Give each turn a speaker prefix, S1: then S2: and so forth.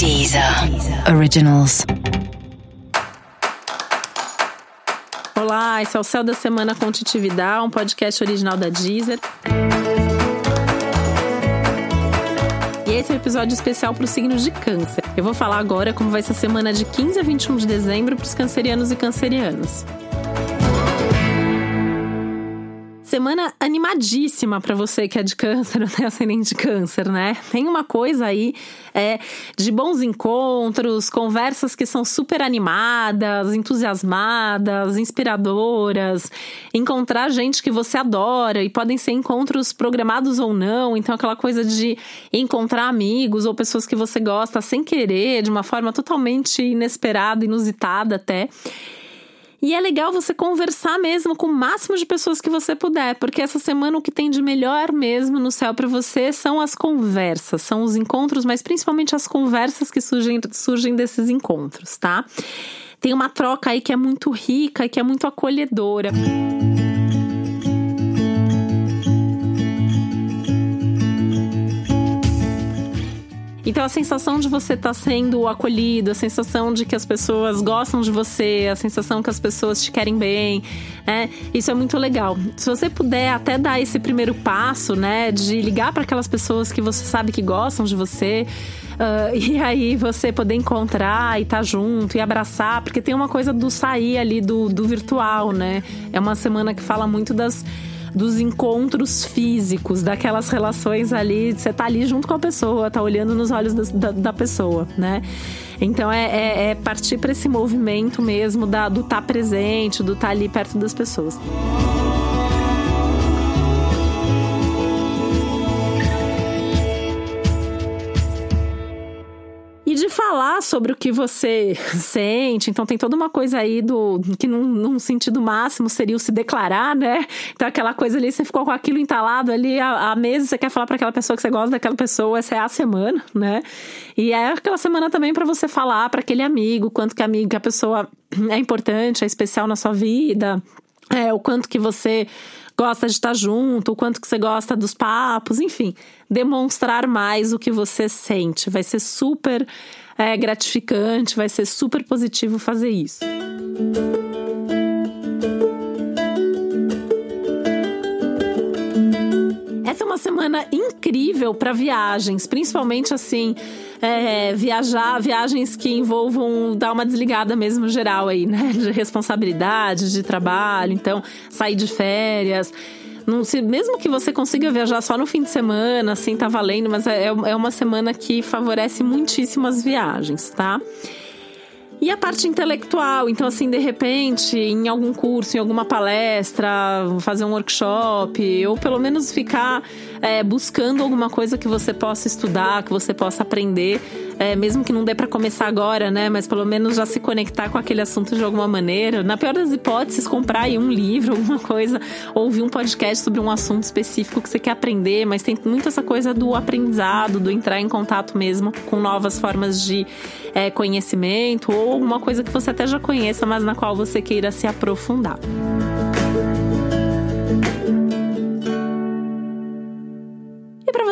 S1: Deezer Originals.
S2: Olá, esse é o Céu da Semana com Titividade, um podcast original da Deezer. E esse é um episódio especial para os signos de câncer. Eu vou falar agora como vai ser a semana de 15 a 21 de dezembro para os cancerianos e cancerianas. Semana animadíssima para você que é de câncer, não tem ascendente de câncer, né? Tem uma coisa aí é, de bons encontros, conversas que são super animadas, entusiasmadas, inspiradoras, encontrar gente que você adora e podem ser encontros programados ou não, então aquela coisa de encontrar amigos ou pessoas que você gosta sem querer, de uma forma totalmente inesperada, inusitada até. E é legal você conversar mesmo com o máximo de pessoas que você puder, porque essa semana o que tem de melhor mesmo no céu para você são as conversas, são os encontros, mas principalmente as conversas que surgem, surgem desses encontros, tá? Tem uma troca aí que é muito rica e que é muito acolhedora. Então a sensação de você estar tá sendo acolhido, a sensação de que as pessoas gostam de você, a sensação que as pessoas te querem bem, né? Isso é muito legal. Se você puder até dar esse primeiro passo, né, de ligar para aquelas pessoas que você sabe que gostam de você, Uh, e aí você poder encontrar e estar tá junto e abraçar, porque tem uma coisa do sair ali do, do virtual, né? É uma semana que fala muito das dos encontros físicos, daquelas relações ali, você tá ali junto com a pessoa, tá olhando nos olhos da, da pessoa, né? Então é, é, é partir para esse movimento mesmo da, do estar tá presente, do estar tá ali perto das pessoas. Sobre o que você sente. Então tem toda uma coisa aí do que num, num, sentido máximo seria o se declarar, né? Então aquela coisa ali, você ficou com aquilo entalado ali há meses, você quer falar para aquela pessoa que você gosta daquela pessoa, essa é a semana, né? E é aquela semana também para você falar para aquele amigo quanto que amigo que a pessoa é importante, é especial na sua vida, é, o quanto que você gosta de estar junto, o quanto que você gosta dos papos, enfim, demonstrar mais o que você sente. Vai ser super é, gratificante, vai ser super positivo fazer isso. Semana incrível para viagens, principalmente assim, é, viajar, viagens que envolvam dar uma desligada mesmo geral aí, né? De responsabilidade, de trabalho, então sair de férias. Não, se, mesmo que você consiga viajar só no fim de semana, assim, tá valendo, mas é, é uma semana que favorece muitíssimas viagens, tá? E a parte intelectual, então assim, de repente, em algum curso, em alguma palestra, fazer um workshop, ou pelo menos ficar é, buscando alguma coisa que você possa estudar, que você possa aprender, é, mesmo que não dê para começar agora, né? Mas pelo menos já se conectar com aquele assunto de alguma maneira. Na pior das hipóteses, comprar aí um livro, alguma coisa, ouvir um podcast sobre um assunto específico que você quer aprender, mas tem muito essa coisa do aprendizado, do entrar em contato mesmo com novas formas de é, conhecimento ou alguma coisa que você até já conheça, mas na qual você queira se aprofundar.